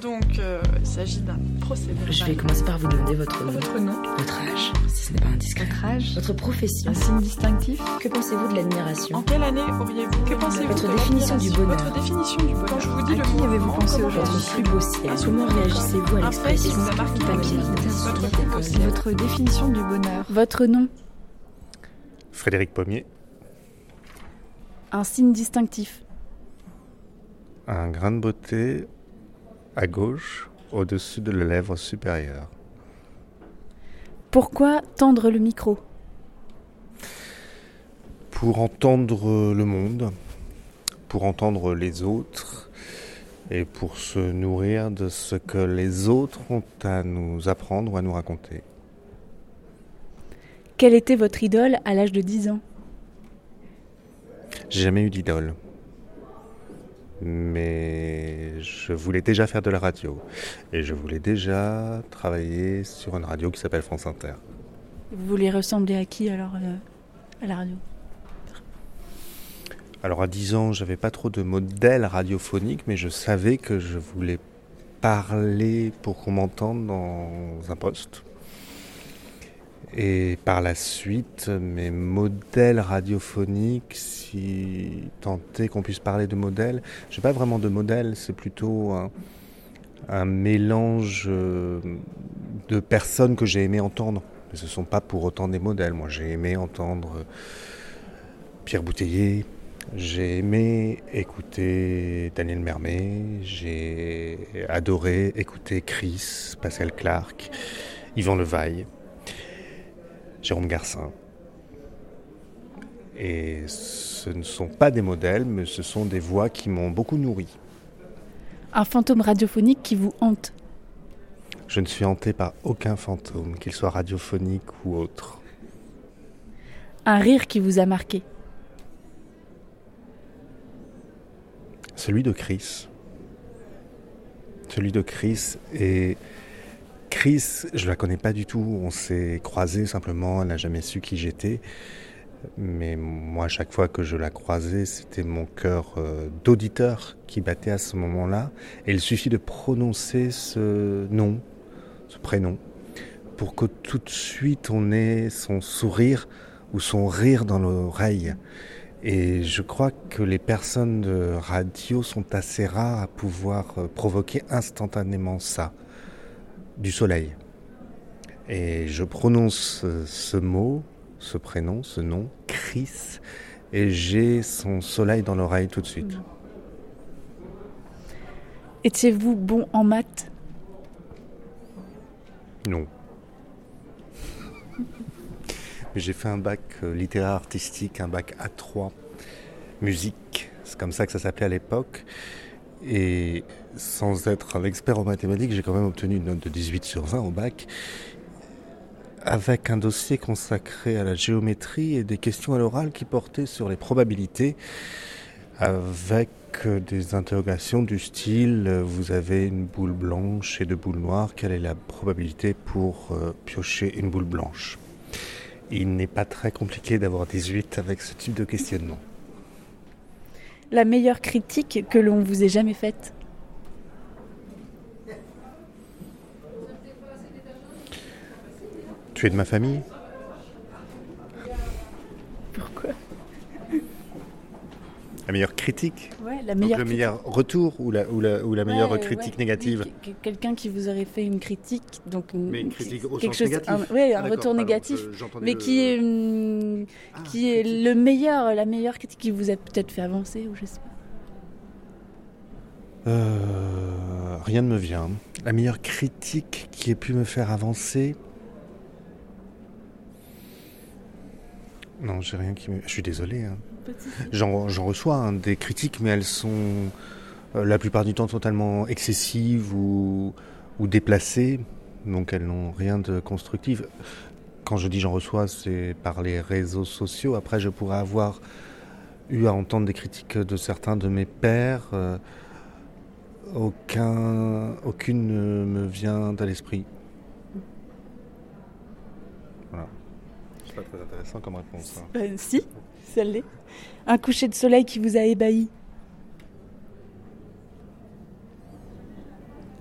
Donc, euh, il s'agit d'un procès Je vais commencer par vous demander votre nom. Votre nom Votre âge, si ce n'est pas indiscret. Votre âge Votre profession. Un signe distinctif Que pensez-vous de l'admiration En quelle année auriez-vous Que pensez-vous Votre de définition du bonheur. Votre définition du bonheur. Quand je vous dis À le qui mot avez-vous pensé comment aujourd'hui vous plus beau ciel? Un Comment réagissez-vous à Un fait qui l'expression vous a marqué du dans papier votre. Votre Votre plus beau. Votre définition du bonheur. Votre nom, Frédéric Pommier, un signe distinctif. un grain de beauté à gauche, au-dessus de la lèvre supérieure. Pourquoi tendre le micro? Pour entendre le monde, pour entendre les autres et pour se nourrir de ce que les autres ont à nous apprendre ou à nous raconter. Quelle était votre idole à l'âge de 10 ans? J'ai jamais eu d'idole. Mais je voulais déjà faire de la radio. Et je voulais déjà travailler sur une radio qui s'appelle France Inter. Vous voulez ressembler à qui alors euh, à la radio? Alors à 10 ans, j'avais pas trop de modèles radiophoniques, mais je savais que je voulais parler pour qu'on m'entende dans un poste. Et par la suite, mes modèles radiophoniques, si tant est qu'on puisse parler de modèles, j'ai pas vraiment de modèles, c'est plutôt un, mélange euh, de personnes que j'ai aimé entendre. Mais ce sont pas pour autant des modèles. Moi, j'ai aimé entendre euh, Pierre Bouteiller, j'ai aimé écouter Daniel Mermet, j'ai adoré écouter Chris, Pascal Clark, Yvan Levaille, Jérôme Garcin. Et ce ne sont pas des modèles, mais ce sont des voix qui m'ont beaucoup nourri. Un fantôme radiophonique qui vous hante Je ne suis hanté par aucun fantôme, qu'il soit radiophonique ou autre. Un rire qui vous a marqué Celui de Chris. Celui de Chris. Et Chris, je la connais pas du tout. On s'est croisés simplement. Elle n'a jamais su qui j'étais. Mais moi, à chaque fois que je la croisais, c'était mon cœur euh, d'auditeur qui battait à ce moment-là. Et il suffit de prononcer ce nom, ce prénom, pour que tout de suite on ait son sourire ou son rire dans l'oreille. Et je crois que les personnes de radio sont assez rares à pouvoir euh, provoquer instantanément ça, du soleil. Et je prononce ce mot, ce prénom, ce nom, Chris, et j'ai son soleil dans l'oreille tout de suite. Étiez-vous bon en maths? Non. Mais j'ai fait un bac euh, littéraire artistique, un bac A3, musique, c'est comme ça que ça s'appelait à l'époque. Et sans être un expert en mathématiques, j'ai quand même obtenu une note de 18 sur 20 au bac, avec un dossier consacré à la géométrie et des questions à l'oral qui portaient sur les probabilités, avec euh, des interrogations du style euh, vous avez une boule blanche et deux boules noires, quelle est la probabilité pour euh, piocher une boule blanche? Il n'est pas très compliqué d'avoir 18 avec ce type de questionnement. La meilleure critique que l'on vous ait jamais faite. Tu es de ma famille. Pourquoi? La meilleure critique Ouais, la Donc meilleure le meilleur retour ou la, ou la, ou la meilleure Ouais, critique ouais. négative Quelqu'un qui vous aurait fait une critique, donc une, Mais une critique au quelque sens chose, négatif. un, ouais, un Ah, retour négatif, mais le- qui est, hum, Ah, qui est critique. le meilleur, la meilleure critique qui vous a peut-être fait avancer, ou je sais pas. Euh, rien ne me vient. La meilleure critique qui ait pu me faire avancer. Non, j'ai rien qui me. Je suis désolé. hein. J'en j'en reçois hein, des critiques, mais elles sont euh, la plupart du temps totalement excessives ou, ou déplacées, donc elles n'ont rien de constructif. Quand je dis j'en reçois, c'est par les réseaux sociaux. Après, je pourrais avoir eu à entendre des critiques de certains de mes pairs. euh, aucun, aucune ne me vient à l'esprit. C'est pas très intéressant comme réponse. hein. Euh, si, ça l'est. Un coucher de soleil qui vous a ébahi.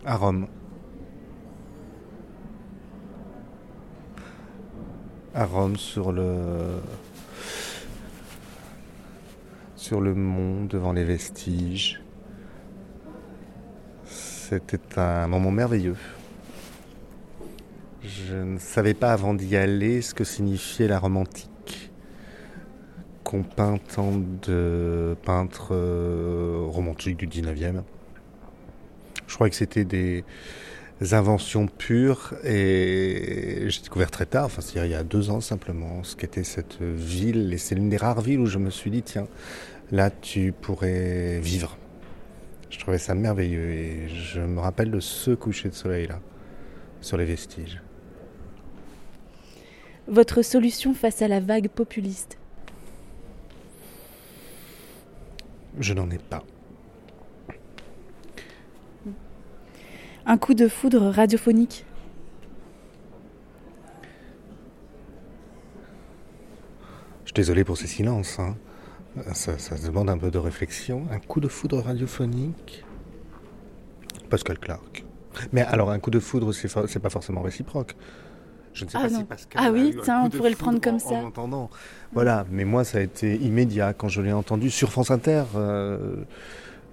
À Rome. À Rome, sur le. sur le mont, devant les vestiges. C'était un moment merveilleux. Je ne savais pas avant d'y aller ce que signifiait la Rome antique, qu'on peint tant de peintres euh, romantiques du 19e. Je crois que c'était des inventions pures et j'ai découvert très tard, enfin c'est-à-dire il y a deux ans simplement, ce qu'était cette ville et c'est l'une des rares villes où je me suis dit tiens, là tu pourrais vivre. Je trouvais ça merveilleux et je me rappelle de ce coucher de soleil là, sur les vestiges. Votre solution face à la vague populiste Je n'en ai pas. Un coup de foudre radiophonique Je suis désolé pour ces silences. Hein. Ça, ça demande un peu de réflexion. Un coup de foudre radiophonique Pascal Clark. Mais alors, un coup de foudre, c'est pas forcément réciproque. Je ne sais ah pas non. si Pascal. Ah oui, tiens, on pourrait le prendre comme en- ça. En entendant. Voilà, mais moi, ça a été immédiat quand je l'ai entendu sur France Inter, euh,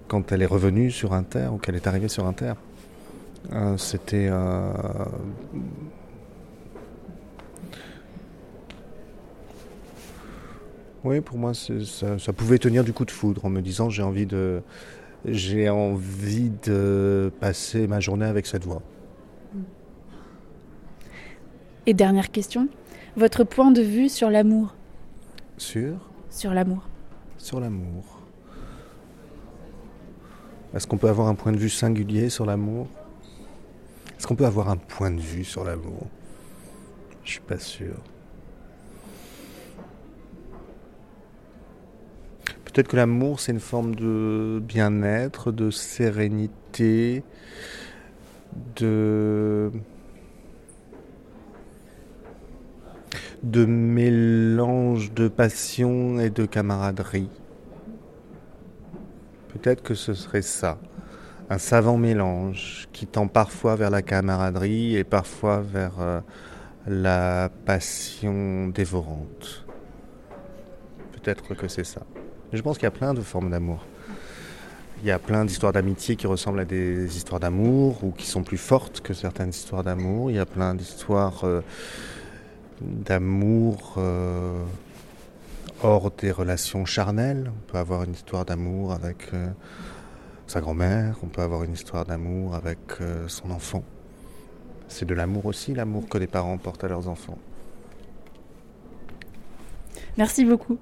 quand elle est revenue sur Inter ou qu'elle est arrivée sur Inter. Euh, C'était. euh, Oui, pour moi, ça, ça pouvait tenir du coup de foudre en me disant j'ai envie de. J'ai envie de passer ma journée avec cette voix. Et dernière question, votre point de vue sur l'amour Sur Sur l'amour. Sur l'amour. Est-ce qu'on peut avoir un point de vue singulier sur l'amour? Est-ce qu'on peut avoir un point de vue sur l'amour? Je suis pas sûr. Peut-être que l'amour, c'est une forme de bien-être, de sérénité, de de mélange de passion et de camaraderie. Peut-être que ce serait ça, un savant mélange qui tend parfois vers la camaraderie et parfois vers euh, la passion dévorante. Peut-être que c'est ça. Je pense qu'il y a plein de formes d'amour. Il y a plein d'histoires d'amitié qui ressemblent à des histoires d'amour ou qui sont plus fortes que certaines histoires d'amour. Il y a plein d'histoires euh, d'amour euh, hors des relations charnelles. On peut avoir une histoire d'amour avec euh, sa grand-mère, on peut avoir une histoire d'amour avec euh, son enfant. C'est de l'amour aussi, l'amour que les parents portent à leurs enfants. Merci beaucoup.